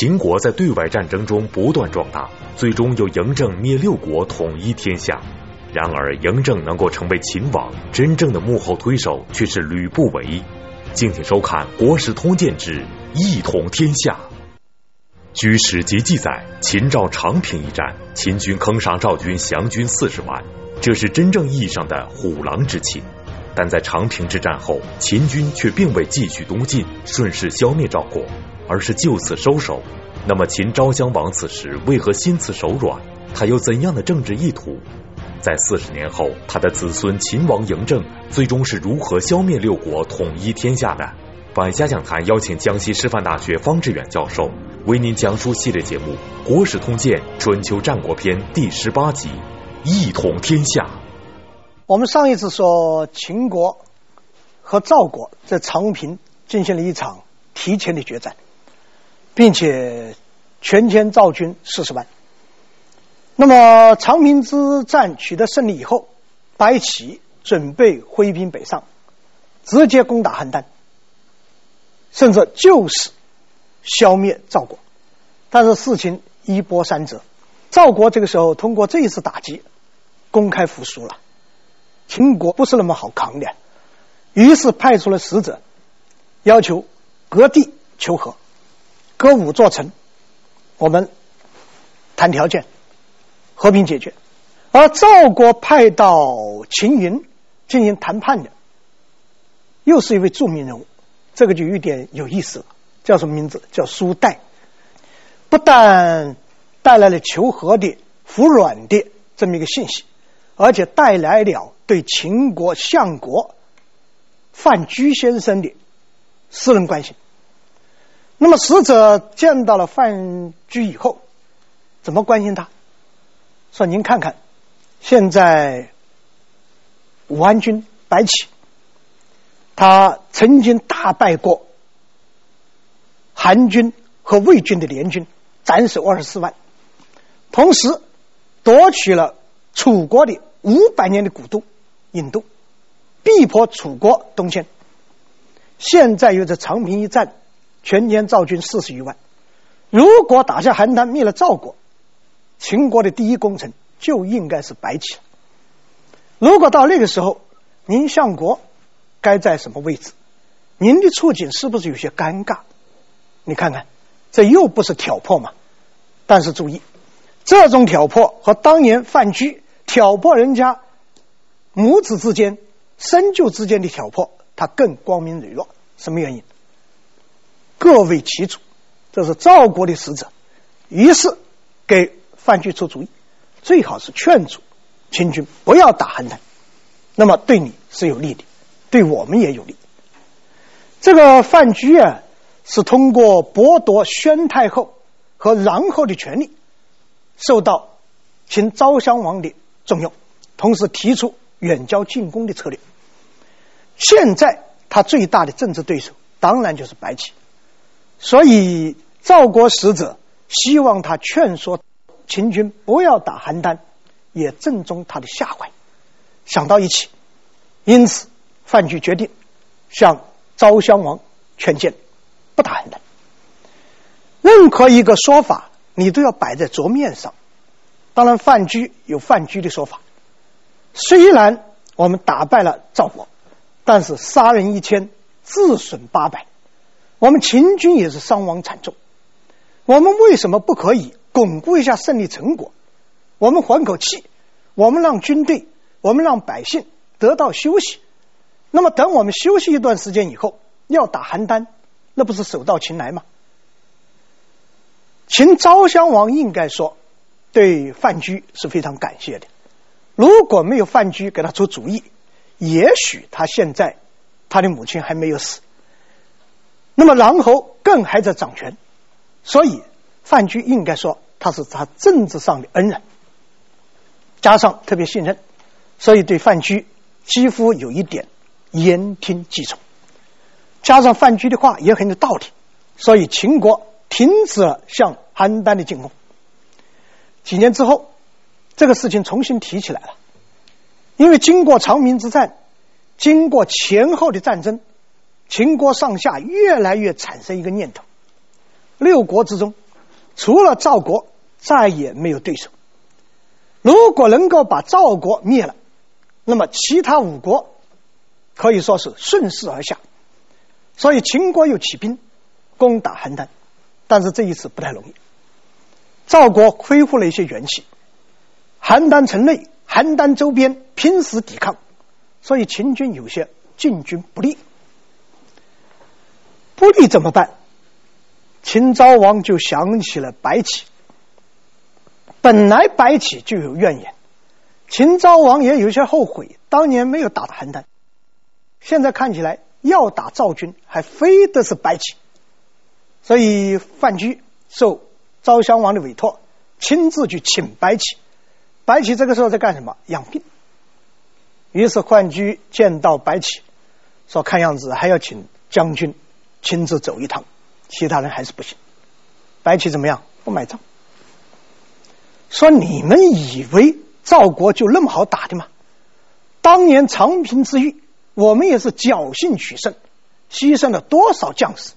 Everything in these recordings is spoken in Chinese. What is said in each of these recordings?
秦国在对外战争中不断壮大，最终由嬴政灭六国，统一天下。然而，嬴政能够成为秦王，真正的幕后推手却是吕不韦。敬请收看《国史通鉴之一统天下》。据史籍记载，秦赵长平一战，秦军坑杀赵军降军四十万，这是真正意义上的虎狼之秦。但在长平之战后，秦军却并未继续东进，顺势消灭赵国，而是就此收手。那么，秦昭襄王此时为何心慈手软？他有怎样的政治意图？在四十年后，他的子孙秦王嬴政最终是如何消灭六国、统一天下的？百家讲坛邀请江西师范大学方志远教授为您讲述系列节目《国史通鉴·春秋战国篇》第十八集《一统天下》。我们上一次说秦国和赵国在长平进行了一场提前的决战，并且全歼赵军四十万。那么长平之战取得胜利以后，白起准备挥兵北上，直接攻打邯郸，甚至就是消灭赵国。但是事情一波三折，赵国这个时候通过这一次打击，公开服输了。秦国不是那么好扛的，于是派出了使者，要求各地求和，割五座城，我们谈条件。和平解决，而赵国派到秦营进行谈判的，又是一位著名人物，这个就有点有意思了，叫什么名字？叫苏代。不但带来了求和的服软的这么一个信息，而且带来了对秦国相国范雎先生的私人关系。那么使者见到了范雎以后，怎么关心他？说您看看，现在武安君白起，他曾经大败过韩军和魏军的联军，斩首二十四万，同时夺取了楚国的五百年的古都郢都，逼迫楚国东迁。现在又在长平一战，全歼赵军四十余万。如果打下邯郸，灭了赵国。秦国的第一功臣就应该是白起。如果到那个时候，您相国该在什么位置？您的处境是不是有些尴尬？你看看，这又不是挑破嘛。但是注意，这种挑破和当年范雎挑破人家母子之间、生旧之间的挑破，它更光明磊落。什么原因？各为其主。这是赵国的使者，于是给。范雎出主意，最好是劝阻秦军不要打邯郸，那么对你是有利的，对我们也有利。这个范雎啊，是通过剥夺宣太后和穰后的权利，受到秦昭襄王的重用，同时提出远交近攻的策略。现在他最大的政治对手当然就是白起，所以赵国使者希望他劝说。秦军不要打邯郸，也正中他的下怀。想到一起，因此范雎决定向昭襄王劝谏，不打邯郸。任何一个说法，你都要摆在桌面上。当然，范雎有范雎的说法。虽然我们打败了赵国，但是杀人一千，自损八百，我们秦军也是伤亡惨重。我们为什么不可以？巩固一下胜利成果，我们缓口气，我们让军队，我们让百姓得到休息。那么，等我们休息一段时间以后，要打邯郸，那不是手到擒来吗？秦昭襄王应该说对范雎是非常感谢的。如果没有范雎给他出主意，也许他现在他的母亲还没有死，那么狼侯更还在掌权，所以范雎应该说。他是他政治上的恩人，加上特别信任，所以对范雎几乎有一点言听计从。加上范雎的话也很有道理，所以秦国停止了向邯郸的进攻。几年之后，这个事情重新提起来了，因为经过长平之战，经过前后的战争，秦国上下越来越产生一个念头：六国之中除了赵国，再也没有对手。如果能够把赵国灭了，那么其他五国可以说是顺势而下。所以秦国又起兵攻打邯郸，但是这一次不太容易。赵国恢复了一些元气，邯郸城内、邯郸周边拼死抵抗，所以秦军有些进军不利。不利怎么办？秦昭王就想起了白起。本来白起就有怨言，秦昭王也有些后悔，当年没有打邯郸。现在看起来要打赵军，还非得是白起。所以范雎受昭襄王的委托，亲自去请白起。白起这个时候在干什么？养病。于是范雎见到白起，说：“看样子还要请将军亲自走一趟，其他人还是不行。”白起怎么样？不买账。说你们以为赵国就那么好打的吗？当年长平之役，我们也是侥幸取胜，牺牲了多少将士？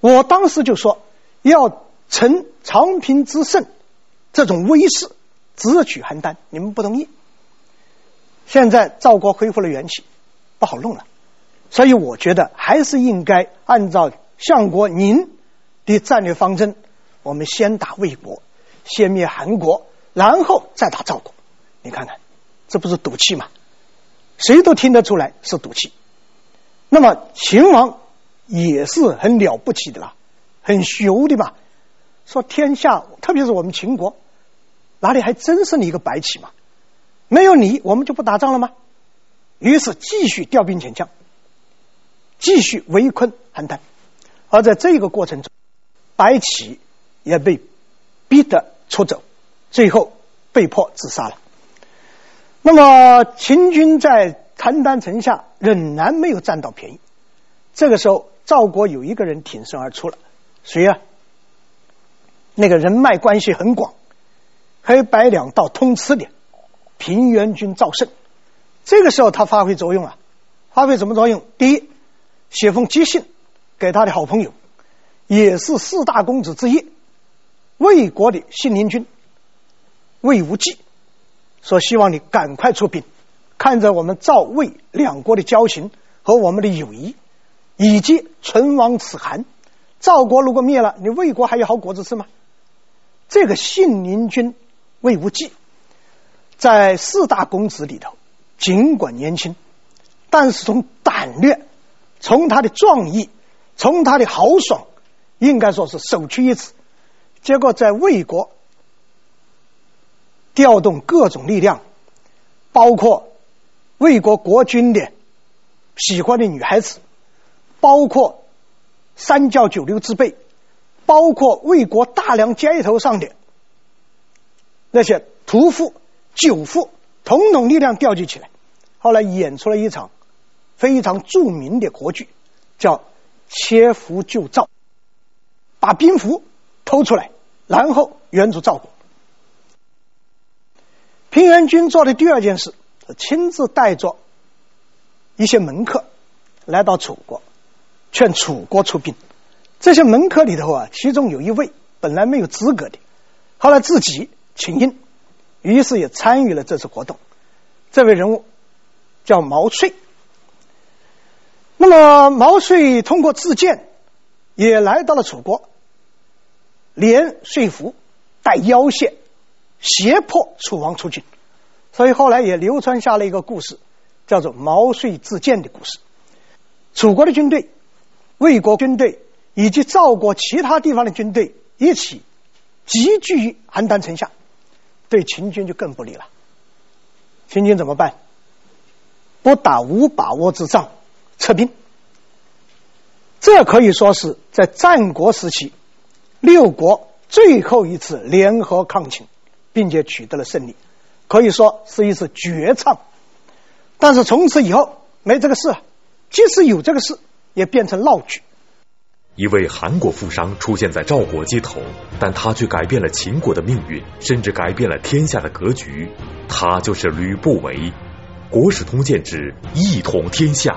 我当时就说要乘长平之胜这种威势，直取邯郸，你们不同意。现在赵国恢复了元气，不好弄了，所以我觉得还是应该按照相国您的战略方针，我们先打魏国。先灭韩国，然后再打赵国，你看看，这不是赌气吗？谁都听得出来是赌气。那么秦王也是很了不起的啦，很雄的嘛。说天下，特别是我们秦国，哪里还真是你一个白起嘛？没有你，我们就不打仗了吗？于是继续调兵遣将，继续围困邯郸。而在这个过程中，白起也被逼得。出走，最后被迫自杀了。那么秦军在邯郸城下仍然没有占到便宜。这个时候，赵国有一个人挺身而出了，谁呀、那个人脉关系很广，黑白两道通吃的平原君赵胜。这个时候他发挥作用了，发挥什么作用？第一，写封急信给他的好朋友，也是四大公子之一。魏国的信陵君魏无忌说：“希望你赶快出兵，看着我们赵魏两国的交情和我们的友谊，以及存亡齿寒。赵国如果灭了，你魏国还有好果子吃吗？”这个信陵君魏无忌在四大公子里头，尽管年轻，但是从胆略、从他的壮义、从他的豪爽，应该说是首屈一指。结果在魏国调动各种力量，包括魏国国君的喜欢的女孩子，包括三教九流之辈，包括魏国大梁街头上的那些屠夫、酒妇，统统力量调集起来，后来演出了一场非常著名的国剧，叫《切腹救赵》，把兵符。偷出来，然后援助赵国。平原君做的第二件事，亲自带着一些门客来到楚国，劝楚国出兵。这些门客里头啊，其中有一位本来没有资格的，后来自己请缨，于是也参与了这次活动。这位人物叫毛遂。那么毛遂通过自荐，也来到了楚国。连说服带要挟，胁迫楚王出军，所以后来也流传下了一个故事，叫做毛遂自荐的故事。楚国的军队、魏国军队以及赵国其他地方的军队一起集聚于邯郸城下，对秦军就更不利了。秦军怎么办？不打无把握之仗，撤兵。这可以说是在战国时期。六国最后一次联合抗秦，并且取得了胜利，可以说是一次绝唱。但是从此以后没这个事，即使有这个事，也变成闹剧。一位韩国富商出现在赵国街头，但他却改变了秦国的命运，甚至改变了天下的格局。他就是吕不韦，《国史通鉴之一统天下》。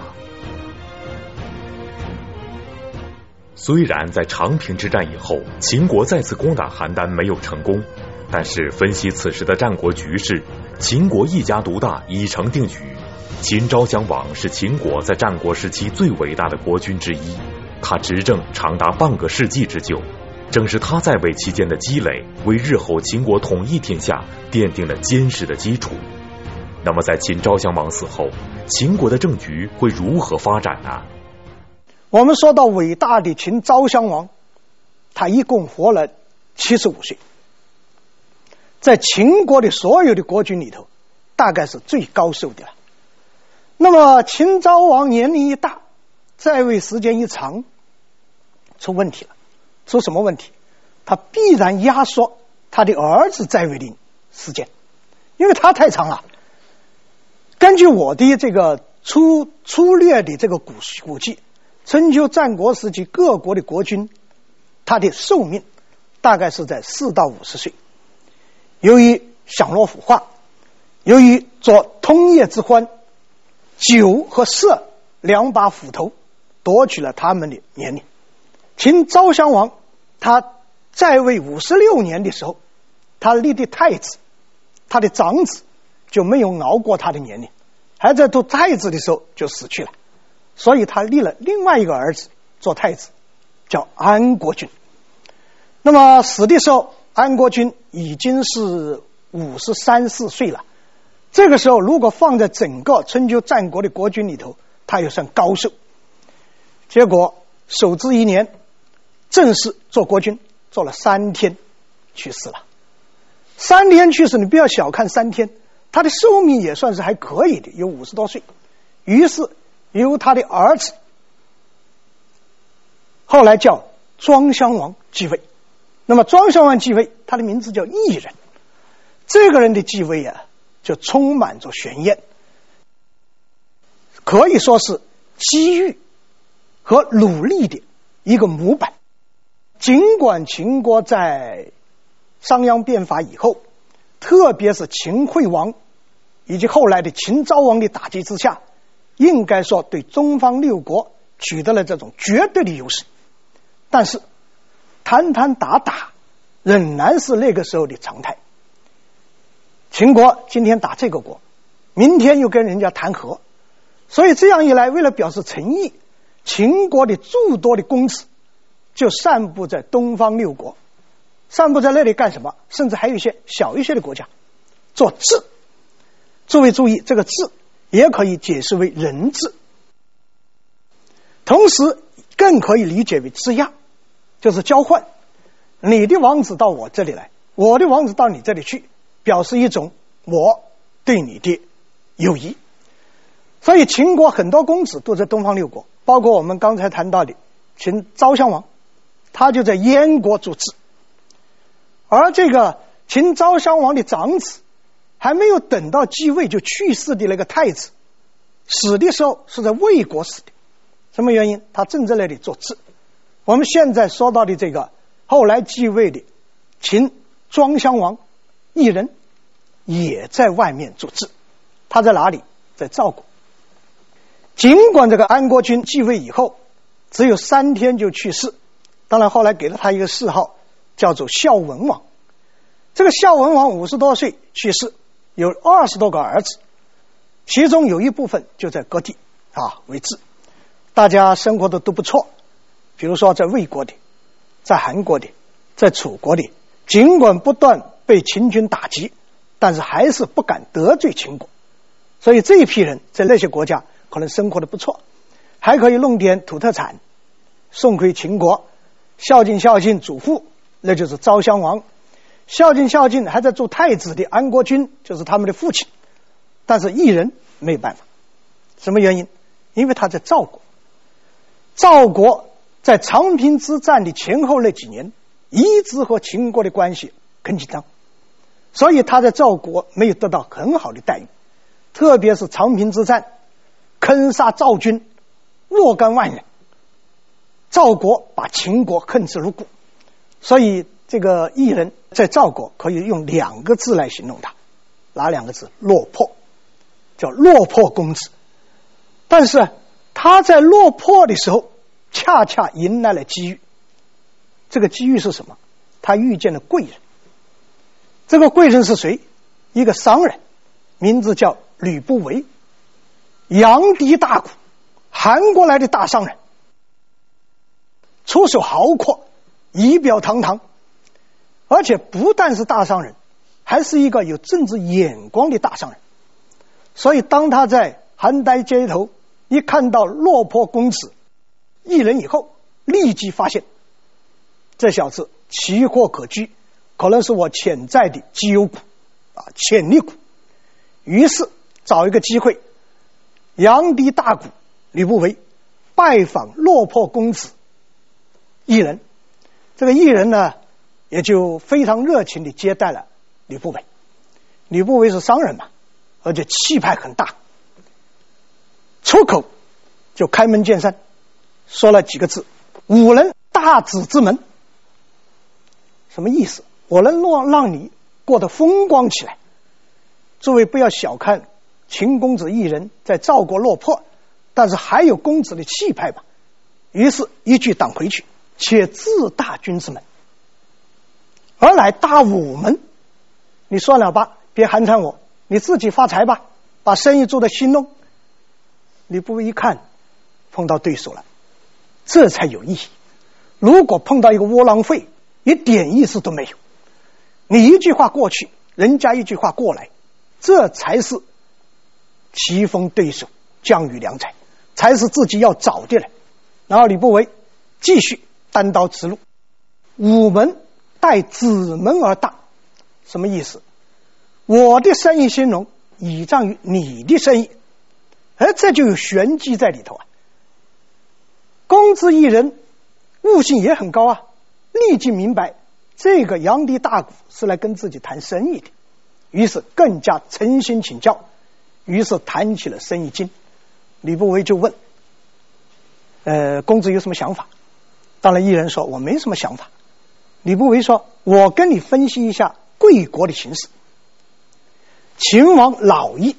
虽然在长平之战以后，秦国再次攻打邯郸没有成功，但是分析此时的战国局势，秦国一家独大已成定局。秦昭襄王是秦国在战国时期最伟大的国君之一，他执政长达半个世纪之久，正是他在位期间的积累，为日后秦国统一天下奠定了坚实的基础。那么，在秦昭襄王死后，秦国的政局会如何发展呢？我们说到伟大的秦昭襄王，他一共活了七十五岁，在秦国的所有的国君里头，大概是最高寿的了。那么秦昭王年龄一大，在位时间一长，出问题了。出什么问题？他必然压缩他的儿子在位的时间，因为他太长了。根据我的这个粗粗略的这个估估计。春秋战国时期各国的国君，他的寿命大概是在四到五十岁。由于享乐腐化，由于做通业之欢，酒和色两把斧头夺取了他们的年龄。秦昭襄王他在位五十六年的时候，他立的太子，他的长子就没有熬过他的年龄，还在做太子的时候就死去了。所以他立了另外一个儿子做太子，叫安国君。那么死的时候，安国君已经是五十三四岁了。这个时候，如果放在整个春秋战国的国君里头，他也算高寿。结果守之一年，正式做国君，做了三天，去世了。三天去世，你不要小看三天，他的寿命也算是还可以的，有五十多岁。于是。由他的儿子，后来叫庄襄王继位。那么庄襄王继位，他的名字叫异人。这个人的继位啊，就充满着悬念，可以说是机遇和努力的一个模板。尽管秦国在商鞅变法以后，特别是秦惠王以及后来的秦昭王的打击之下。应该说，对东方六国取得了这种绝对的优势，但是谈谈打打仍然是那个时候的常态。秦国今天打这个国，明天又跟人家谈和，所以这样一来，为了表示诚意，秦国的诸多的公子就散布在东方六国，散布在那里干什么？甚至还有一些小一些的国家做质。诸位注意，这个质。也可以解释为人质，同时更可以理解为质押，就是交换，你的王子到我这里来，我的王子到你这里去，表示一种我对你的友谊。所以秦国很多公子都在东方六国，包括我们刚才谈到的秦昭襄王，他就在燕国做质，而这个秦昭襄王的长子。还没有等到继位就去世的那个太子，死的时候是在魏国死的，什么原因？他正在那里做质。我们现在说到的这个后来继位的秦庄襄王异人，也在外面做质。他在哪里？在赵国。尽管这个安国君继位以后只有三天就去世，当然后来给了他一个谥号，叫做孝文王。这个孝文王五十多岁去世。有二十多个儿子，其中有一部分就在各地啊为质，大家生活的都不错。比如说在魏国的，在韩国的，在楚国的，尽管不断被秦军打击，但是还是不敢得罪秦国。所以这一批人在那些国家可能生活的不错，还可以弄点土特产送回秦国，孝敬孝敬祖父，那就是昭襄王。孝敬孝敬，还在做太子的安国君就是他们的父亲，但是异人没有办法，什么原因？因为他在赵国，赵国在长平之战的前后那几年，一直和秦国的关系很紧张，所以他在赵国没有得到很好的待遇，特别是长平之战，坑杀赵军若干万人，赵国把秦国恨之入骨，所以。这个异人在赵国可以用两个字来形容他，哪两个字？落魄，叫落魄公子。但是他在落魄的时候，恰恰迎来了机遇。这个机遇是什么？他遇见了贵人。这个贵人是谁？一个商人，名字叫吕不韦，阳底大贾，韩国来的大商人，出手豪阔，仪表堂堂，而且不但是大商人，还是一个有政治眼光的大商人。所以，当他在邯郸街头一看到落魄公子异人以后，立即发现。这小子奇货可居，可能是我潜在的绩优股啊，潜力股。于是找一个机会，扬迪大鼓吕不韦拜访落魄公子异人。这个异人呢，也就非常热情地接待了吕不韦。吕不韦是商人嘛，而且气派很大，出口就开门见山，说了几个字：“吾能大子之门。”什么意思？我能让让你过得风光起来。诸位不要小看秦公子一人在赵国落魄，但是还有公子的气派吧。于是，一句挡回去，且自大君之门，而来大我门。你算了吧，别寒碜我，你自己发财吧，把生意做得兴隆。吕不韦一看，碰到对手了，这才有意义。如果碰到一个窝囊废，一点意思都没有，你一句话过去，人家一句话过来，这才是棋逢对手，将遇良才，才是自己要找的了。然后吕不韦继续单刀直入，吾门待子门而大，什么意思？我的生意兴隆，倚仗于你的生意，而这就有玄机在里头啊。公子异人悟性也很高啊。立即明白，这个阳底大鼓是来跟自己谈生意的，于是更加诚心请教，于是谈起了生意经。吕不韦就问：“呃，公子有什么想法？”当然，一人说：“我没什么想法。”吕不韦说：“我跟你分析一下贵国的形势。秦王老矣，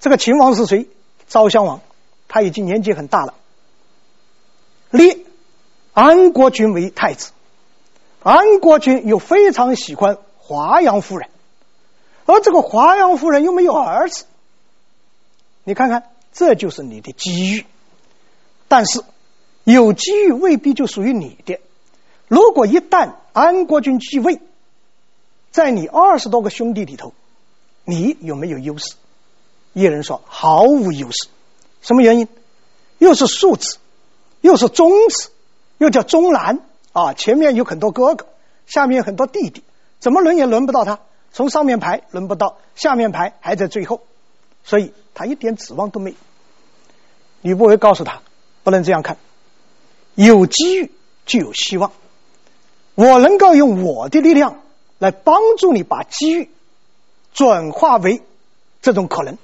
这个秦王是谁？昭襄王，他已经年纪很大了，立安国君为太子。”安国君又非常喜欢华阳夫人，而这个华阳夫人又没有儿子。你看看，这就是你的机遇。但是有机遇未必就属于你的。如果一旦安国君继位，在你二十多个兄弟里头，你有没有优势？异人说毫无优势。什么原因？又是庶子，又是中子，又叫中男。啊，前面有很多哥哥，下面有很多弟弟，怎么轮也轮不到他。从上面排轮不到，下面排还在最后，所以他一点指望都没有。吕不韦告诉他，不能这样看，有机遇就有希望。我能够用我的力量来帮助你把机遇转化为这种可能，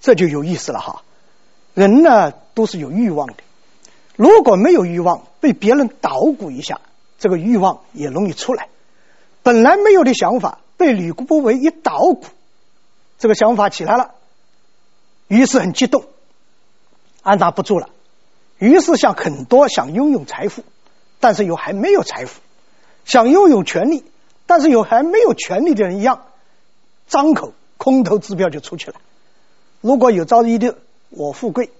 这就有意思了哈。人呢都是有欲望的。如果没有欲望，被别人捣鼓一下，这个欲望也容易出来。本来没有的想法，被吕不韦一捣鼓，这个想法起来了，于是很激动，按捺不住了，于是像很多想拥有财富，但是又还没有财富，想拥有权力，但是有还没有权力的人一样，张口空头支票就出去了。如果有朝一日我富贵，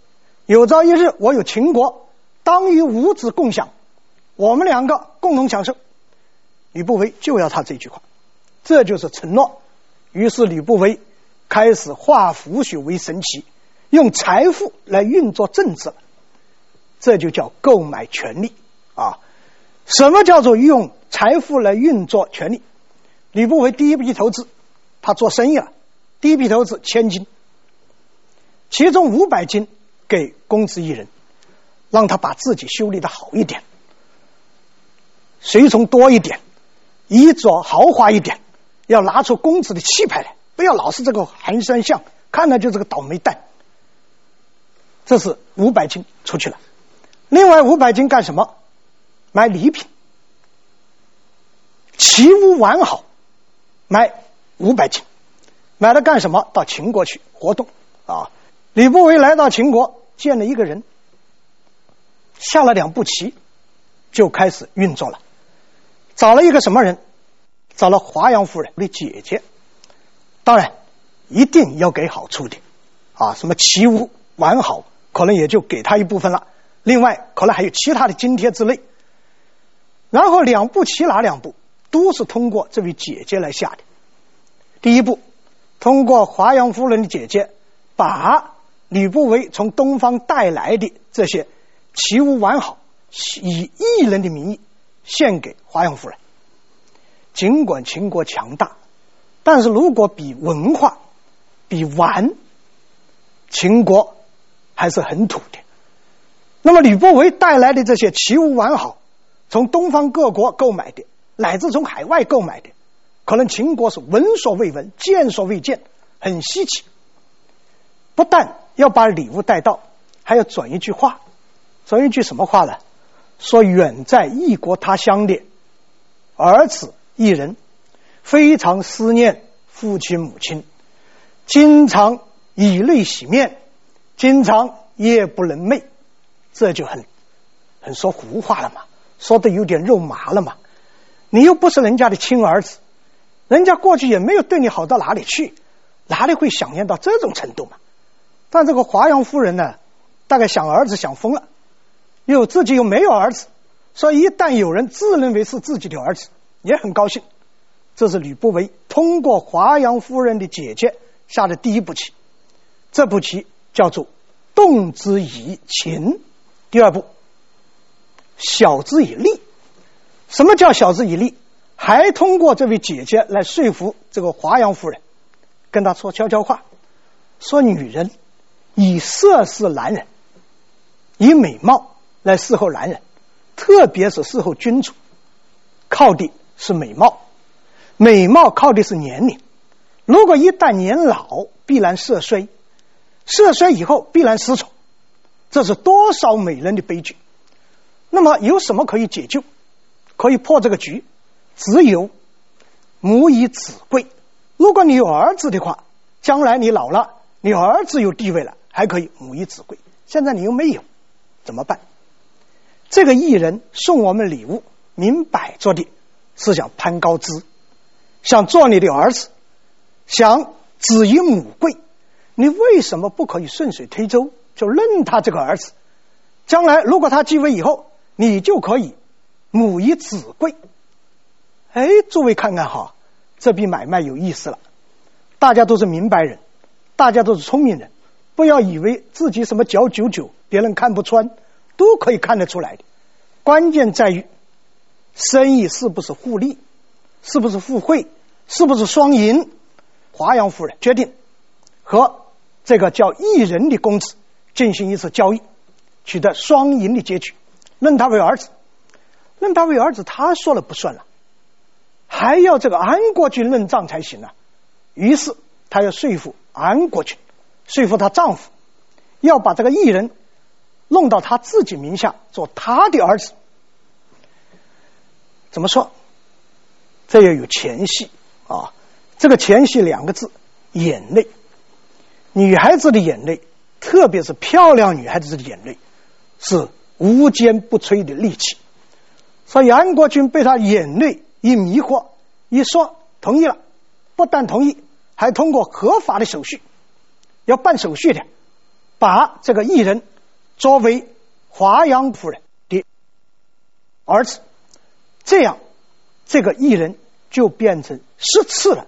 有朝一日我有秦国。当与五子共享，我们两个共同享受。吕不韦就要他这句话，这就是承诺。于是吕不韦开始化腐朽为神奇，用财富来运作政治了。这就叫购买权力啊！什么叫做用财富来运作权力？吕不韦第一笔投资，他做生意了，第一笔投资千金，其中五百金给公子一人。让他把自己修理的好一点，随从多一点，衣着豪华一点，要拿出公子的气派来，不要老是这个寒山相，看来就是个倒霉蛋。这是五百金出去了，另外五百金干什么？买礼品，齐屋完好，买五百斤，买了干什么？到秦国去活动啊！吕不韦来到秦国，见了一个人。下了两步棋，就开始运作了。找了一个什么人？找了华阳夫人的姐姐。当然，一定要给好处的啊！什么齐武完好，可能也就给他一部分了。另外，可能还有其他的津贴之类。然后两步棋哪两步都是通过这位姐姐来下的。第一步，通过华阳夫人的姐姐把吕不韦从东方带来的这些奇物完好，以异人的名义献给华阳夫人。尽管秦国强大，但是如果比文化、比玩，秦国还是很土的。那么吕不韦带来的这些奇物完好，从东方各国购买的，乃至从海外购买的，可能秦国是闻所未闻、见所未见，很稀奇。不但要把礼物带到，还要转一句话，转一句什么话呢？说远在异国他乡的儿子一人，非常思念父亲母亲，经常以泪洗面，经常夜不能寐，这就很很说胡话了嘛，说的有点肉麻了嘛。你又不是人家的亲儿子，人家过去也没有对你好到哪里去，哪里会想念到这种程度嘛？但这个华阳夫人呢，大概想儿子想疯了，又自己又没有儿子，所以一旦有人自认为是自己的儿子，也很高兴。这是吕不韦通过华阳夫人的姐姐下的第一步棋，这步棋叫做动之以情。第二步，晓之以利。什么叫晓之以利？还通过这位姐姐来说服这个华阳夫人，跟她说悄悄话，说女人。以色侍男人，以美貌来侍候男人，特别是侍候君主，靠的是美貌，美貌靠的是年龄。如果一旦年老，必然色衰，色衰以后必然失宠，这是多少美人的悲剧。那么有什么可以解救，可以破这个局？只有母以子贵。如果你有儿子的话，将来你老了，你儿子有地位了。还可以母以子贵，现在你又没有，怎么办？这个艺人送我们礼物，明摆着的是想攀高枝，想做你的儿子，想子以母贵。你为什么不可以顺水推舟，就认他这个儿子？将来如果他继位以后，你就可以母以子贵。哎，诸位看看哈，这笔买卖有意思了。大家都是明白人，大家都是聪明人。不要以为自己什么脚九九，别人看不穿，都可以看得出来的。关键在于生意是不是互利，是不是互惠，是不是双赢。华阳夫人决定和这个叫异人的公子进行一次交易，取得双赢的结局，认他为儿子。任大卫儿子，他说了不算了，还要这个安国君认账才行啊。于是他要说服安国君。说服她丈夫，要把这个异人弄到她自己名下，做她的儿子。怎么说？这要有前戏啊！这个前戏两个字：眼泪。女孩子的眼泪，特别是漂亮女孩子的眼泪，是无坚不摧的利器。所以安国君被他眼泪一迷惑，一说同意了，不但同意，还通过合法的手续。要办手续的，把这个异人作为华阳夫人的儿子，这样这个异人就变成十次了，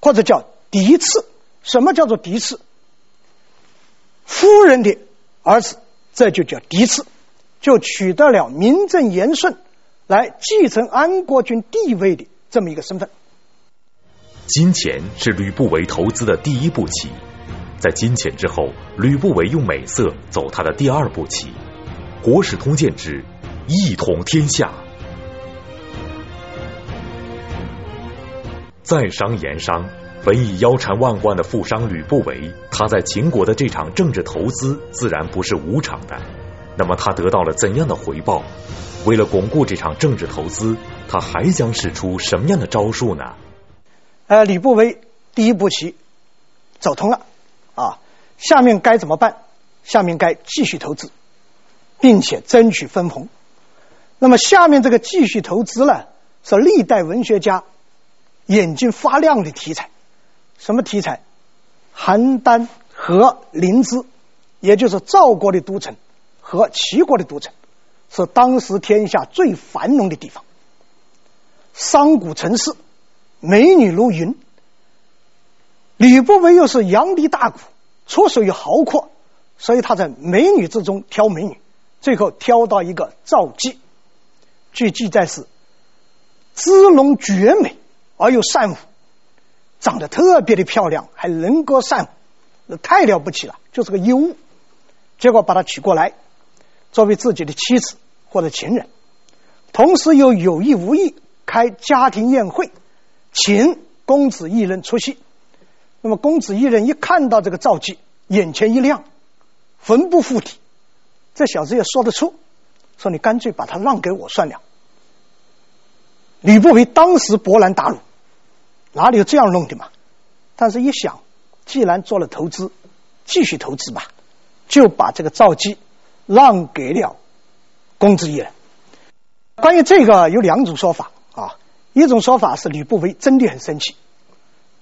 或者叫嫡次。什么叫做嫡次？夫人的儿子，这就叫嫡次，就取得了名正言顺来继承安国君地位的这么一个身份。金钱是吕不韦投资的第一步棋。在金钱之后，吕不韦用美色走他的第二步棋，《国史通鉴》之一统天下。在商言商，本已腰缠万贯的富商吕不韦，他在秦国的这场政治投资自然不是无偿的。那么他得到了怎样的回报？为了巩固这场政治投资，他还将使出什么样的招数呢？呃，吕不韦第一步棋走通了。啊，下面该怎么办？下面该继续投资。并且争取分红。那么下面这个继续投资呢，是历代文学家眼睛发亮的题材。什么题材？邯郸和临淄，也就是赵国的都城和齐国的都城，是当时天下最繁荣的地方。商贾城市，美女如云。吕不韦又是阳地大贾，出手又豪阔，所以他在美女之中挑美女，最后挑到一个赵姬。据记载是姿容绝美而又善舞，长得特别的漂亮，还能歌善舞，那太了不起了，就是个尤物。结果把她娶过来，作为自己的妻子或者情人，同时又有意无意开家庭宴会，请公子异人出席。那么公子异人一看到这个赵姬，眼前一亮，魂不附体。这小子也说得出，说你干脆把他让给我算了。吕不韦当时勃然大怒，哪里有这样弄的嘛？但是一想，既然做了投资，继续投资吧，就把这个赵姬让给了公子异人。关于这个有两种说法啊，一种说法是吕不韦真的很生气。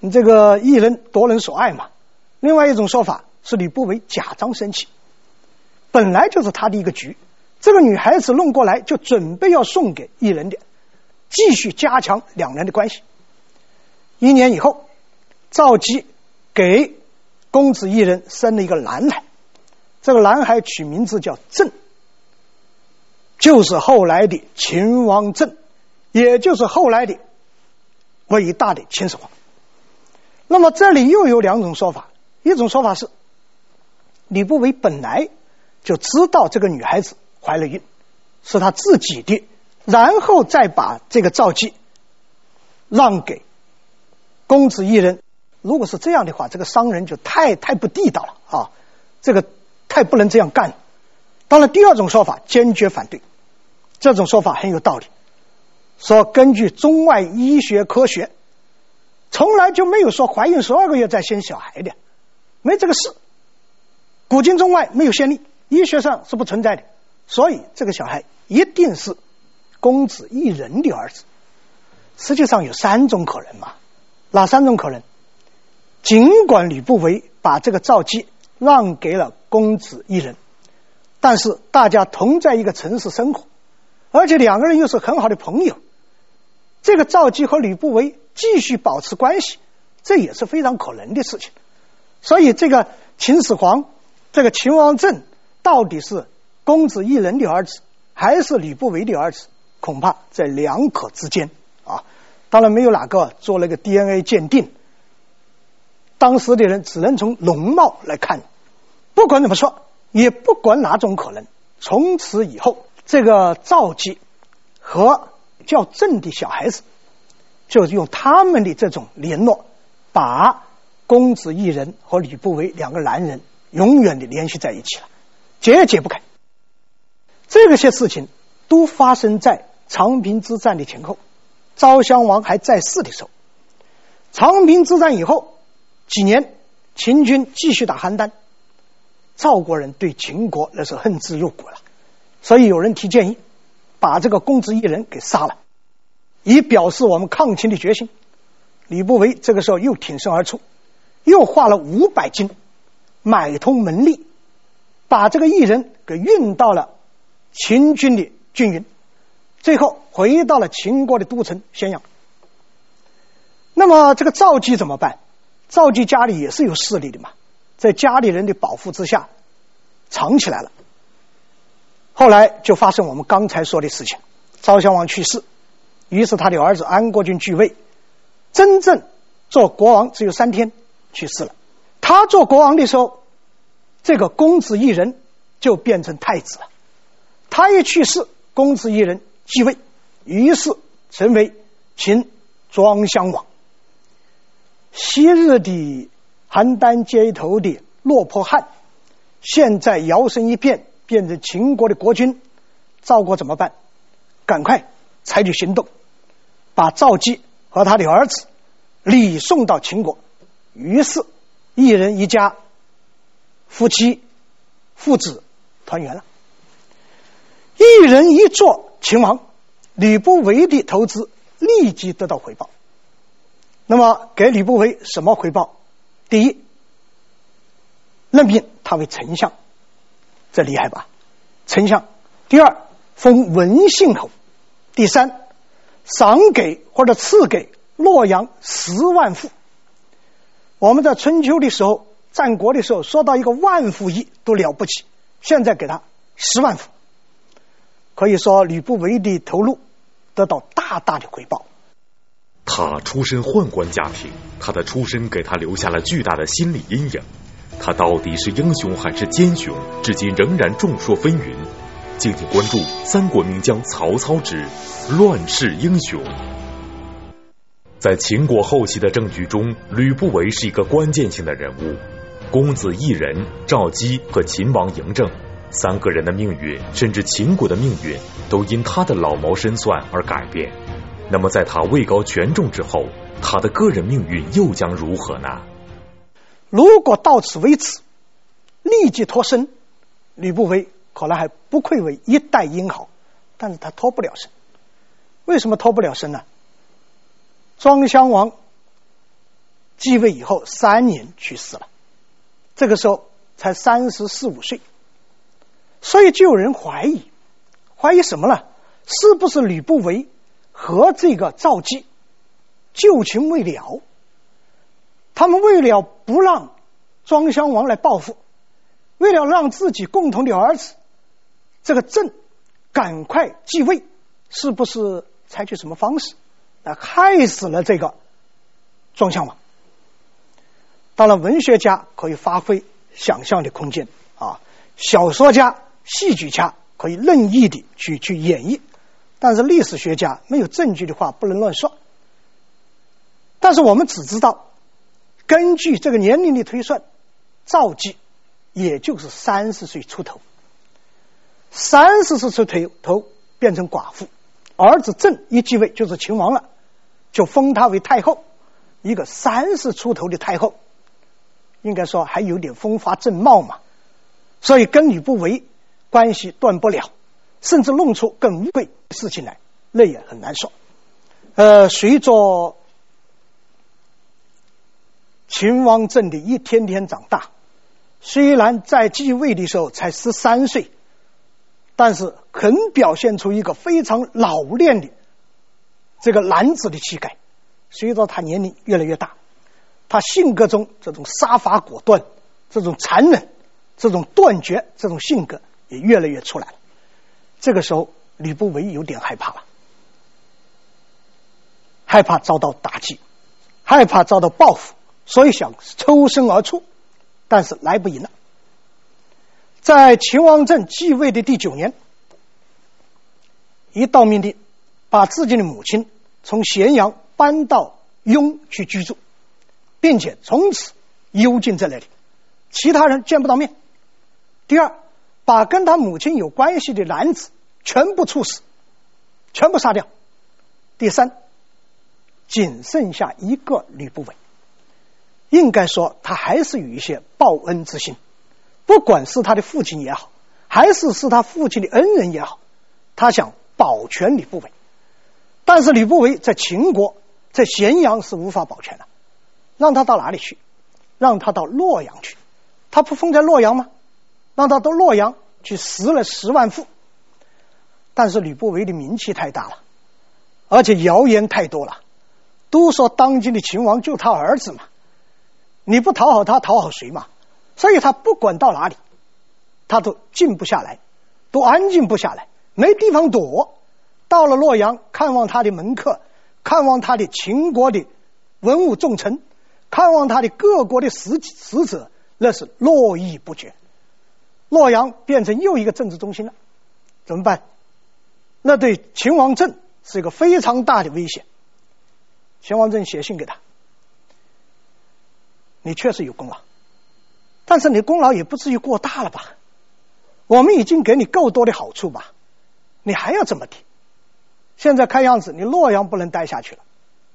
你这个异人夺人所爱嘛？另外一种说法是吕不韦假装生气，本来就是他的一个局。这个女孩子弄过来就准备要送给异人的，继续加强两人的关系。一年以后，赵姬给公子异人生了一个男孩，这个男孩取名字叫郑，就是后来的秦王政，也就是后来的伟大的秦始皇。那么这里又有两种说法，一种说法是吕不韦本来就知道这个女孩子怀了孕，是他自己的，然后再把这个赵姬让给公子异人。如果是这样的话，这个商人就太太不地道了啊！这个太不能这样干。当然，第二种说法坚决反对，这种说法很有道理，说根据中外医学科学。从来就没有说怀孕十二个月再生小孩的，没这个事。古今中外没有先例，医学上是不存在的。所以这个小孩一定是公子异人的儿子。实际上有三种可能嘛？哪三种可能？尽管吕不韦把这个赵姬让给了公子异人，但是大家同在一个城市生活，而且两个人又是很好的朋友。这个赵姬和吕不韦继续保持关系，这也是非常可能的事情。所以，这个秦始皇，这个秦王政，到底是公子异人的儿子，还是吕不韦的儿子？恐怕在两可之间啊。当然，没有哪个做了个 DNA 鉴定，当时的人只能从容貌来看。不管怎么说，也不管哪种可能，从此以后，这个赵姬和叫郑的小孩子。就是用他们的这种联络，把公子异人和吕不韦两个男人永远的联系在一起了，解也解不开。这些事情都发生在长平之战的前后，昭襄王还在世的时候。长平之战以后几年，秦军继续打邯郸，赵国人对秦国那是恨之入骨了，所以有人提建议，把这个公子异人给杀了。以表示我们抗秦的决心。吕不韦这个时候又挺身而出，又花了五百金买通门吏，把这个异人给运到了秦军的军营，最后回到了秦国的都城咸阳。那么这个赵姬怎么办？赵姬家里也是有势力的嘛，在家里人的保护之下藏起来了。后来就发生我们刚才说的事情，昭襄王去世。于是他的儿子安国君继位，真正做国王只有三天，去世了。他做国王的时候，这个公子异人就变成太子了。他一去世，公子异人继位，于是成为秦庄襄王。昔日的邯郸街头的落魄汉，现在摇身一变变成秦国的国君。赵国怎么办？赶快采取行动。把赵姬和他的儿子礼送到秦国，于是一人一家夫妻父子团圆了。一人一座秦王，吕不韦的投资立即得到回报。那么给吕不韦什么回报？第一，任命他为丞相，这厉害吧？丞相。第二，封文信侯。第三，赏给或者赐给洛阳十万户。我们在春秋的时候、战国的时候，说到一个万户邑都了不起，现在给他十万户，可以说吕不韦的投入得到大大的回报。他出身宦官家庭，他的出身给他留下了巨大的心理阴影。他到底是英雄还是奸雄，至今仍然众说纷纭。敬请关注三国名将曹操之乱世英雄。在秦国后期的政局中，吕不韦是一个关键性的人物。公子异人、赵姬和秦王嬴政三个人的命运，甚至秦国的命运，都因他的老谋深算而改变。那么，在他位高权重之后，他的个人命运又将如何呢？如果到此为止，立即脱身，吕不韦可能还不愧为一代英豪，但是他脱不了身。为什么脱不了身呢？庄襄王继位以后三年去世了，这个时候才三十四五岁，所以就有人怀疑，怀疑什么呢？是不是吕不韦？和这个赵姬旧情未了，他们为了不让庄襄王来报复，为了让自己共同的儿子这个郑赶快继位，是不是采取什么方式来害死了这个庄襄王？当然，文学家可以发挥想象的空间啊，小说家、戏剧家可以任意的去去演绎。但是历史学家没有证据的话，不能乱说。但是我们只知道，根据这个年龄的推算，赵姬也就是三十岁出头，三十岁出头头变成寡妇，儿子郑一继位就是秦王了，就封他为太后，一个三十出头的太后，应该说还有点风华正茂嘛，所以跟吕不韦关系断不了。甚至弄出更污秽的事情来，那也很难说。呃，随着秦王政的一天天长大，虽然在继位的时候才十三岁，但是很表现出一个非常老练的这个男子的气概。随着他年龄越来越大，他性格中这种杀伐果断、这种残忍、这种断绝、这种性格也越来越出来了。这个时候，吕不韦有点害怕了，害怕遭到打击，害怕遭到报复，所以想抽身而出，但是来不及了。在秦王政继位的第九年，一道命令，把自己的母亲从咸阳搬到雍去居住，并且从此幽禁在那里，其他人见不到面。第二。把跟他母亲有关系的男子全部处死，全部杀掉。第三，仅剩下一个吕不韦。应该说，他还是有一些报恩之心，不管是他的父亲也好，还是是他父亲的恩人也好，他想保全吕不韦。但是吕不韦在秦国，在咸阳是无法保全的，让他到哪里去？让他到洛阳去。他不封在洛阳吗？让他到洛阳去食了十万户，但是吕不韦的名气太大了，而且谣言太多了，都说当今的秦王就他儿子嘛，你不讨好他，讨好谁嘛？所以他不管到哪里，他都静不下来，都安静不下来，没地方躲。到了洛阳，看望他的门客，看望他的秦国的文武重臣，看望他的各国的使使者，那是络绎不绝。洛阳变成又一个政治中心了，怎么办？那对秦王政是一个非常大的威胁。秦王政写信给他：“你确实有功劳，但是你功劳也不至于过大了吧？我们已经给你够多的好处吧？你还要怎么提？现在看样子你洛阳不能待下去了，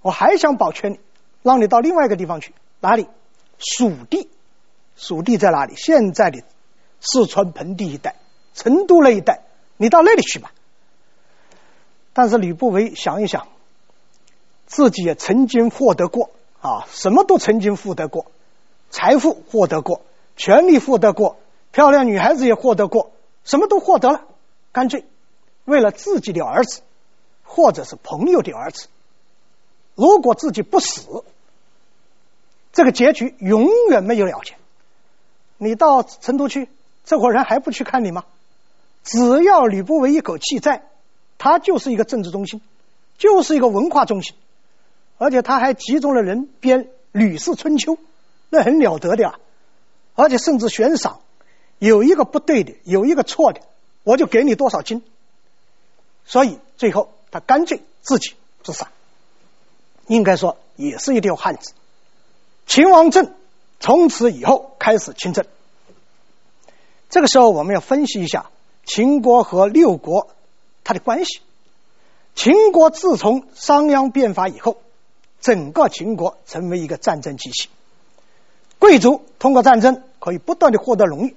我还想保全你，让你到另外一个地方去，哪里？蜀地，蜀地在哪里？现在的。四川盆地一带、成都那一带你到那里去吧。但是吕不韦想一想，自己也曾经获得过啊，什么都曾经获得过，财富获得过，权力获得过，漂亮女孩子也获得过，什么都获得了，干脆为了自己的儿子，或者是朋友的儿子，如果自己不死，这个结局永远没有了结。你到成都去，这伙人还不去看你吗？只要吕不韦一口气在，他就是一个政治中心，就是一个文化中心，而且他还集中了人编《吕氏春秋》，那很了得的啊！而且甚至悬赏，有一个不对的，有一个错的，我就给你多少金。所以最后他干脆自己自杀，应该说也是一条汉子。秦王政从此以后开始亲政。这个时候我们要分析一下秦国和六国它的关系。秦国自从商鞅变法以后，整个秦国成为一个战争机器。贵族通过战争可以不断的获得荣誉，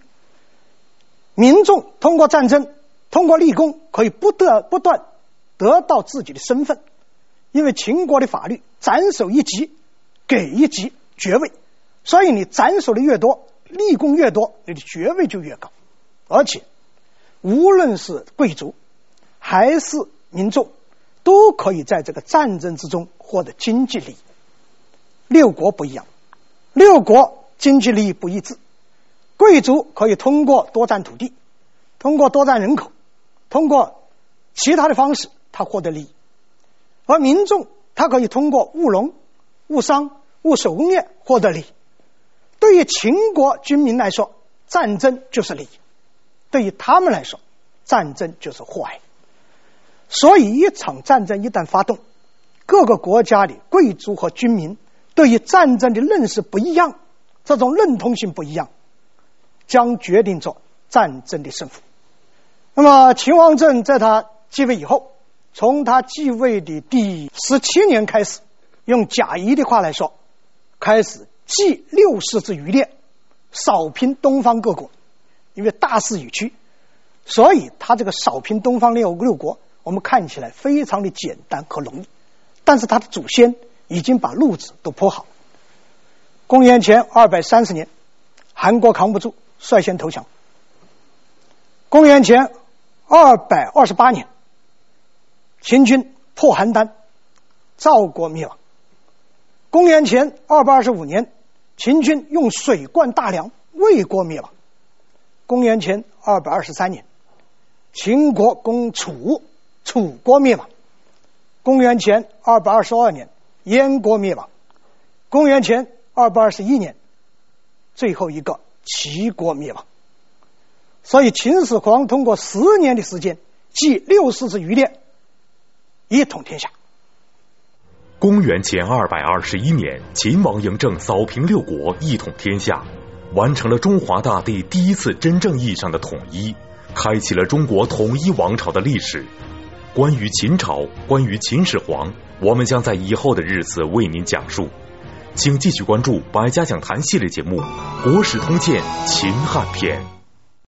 民众通过战争、通过立功可以不得不断得到自己的身份，因为秦国的法律斩首一级给一级爵位，所以你斩首的越多，立功越多，你的爵位就越高。而且，无论是贵族还是民众，都可以在这个战争之中获得经济利益。六国不一样。六国经济利益不一致，贵族可以通过多占土地，通过多占人口，通过其他的方式，他获得利益；而民众他可以通过务农、务商、务手工业获得利益。对于秦国军民来说，战争就是利益；对于他们来说，战争就是祸害。所以，一场战争一旦发动，各个国家的贵族和军民。对于战争的认识不一样，这种认同性不一样，将决定着战争的胜负。那么秦王政在他继位以后，从他继位的第十七年开始，用贾谊的话来说，开始继六世之余烈，扫平东方各国。因为大势已去，所以他这个扫平东方六六国，我们看起来非常的简单和容易，但是他的祖先。已经把路子都铺好。公元前二百三十年，韩国扛不住，率先投降。公元前二百二十八年，秦军破邯郸，赵国灭亡。公元前二百二十五年，秦军用水灌大梁，魏国灭亡。公元前二百二十三年，秦国攻楚，楚国灭亡。公元前二百二十二年。燕国灭亡，公元前二百二十一年，最后一个齐国灭亡。所以秦始皇通过十年的时间，继六世之余烈，一统天下。公元前二百二十一年，秦王嬴政扫平六国，一统天下，完成了中华大地第一次真正意义上的统一，开启了中国统一王朝的历史。关于秦朝，关于秦始皇。我们将在以后的日子为您讲述，请继续关注《百家讲坛》系列节目《国史通鉴·秦汉篇》。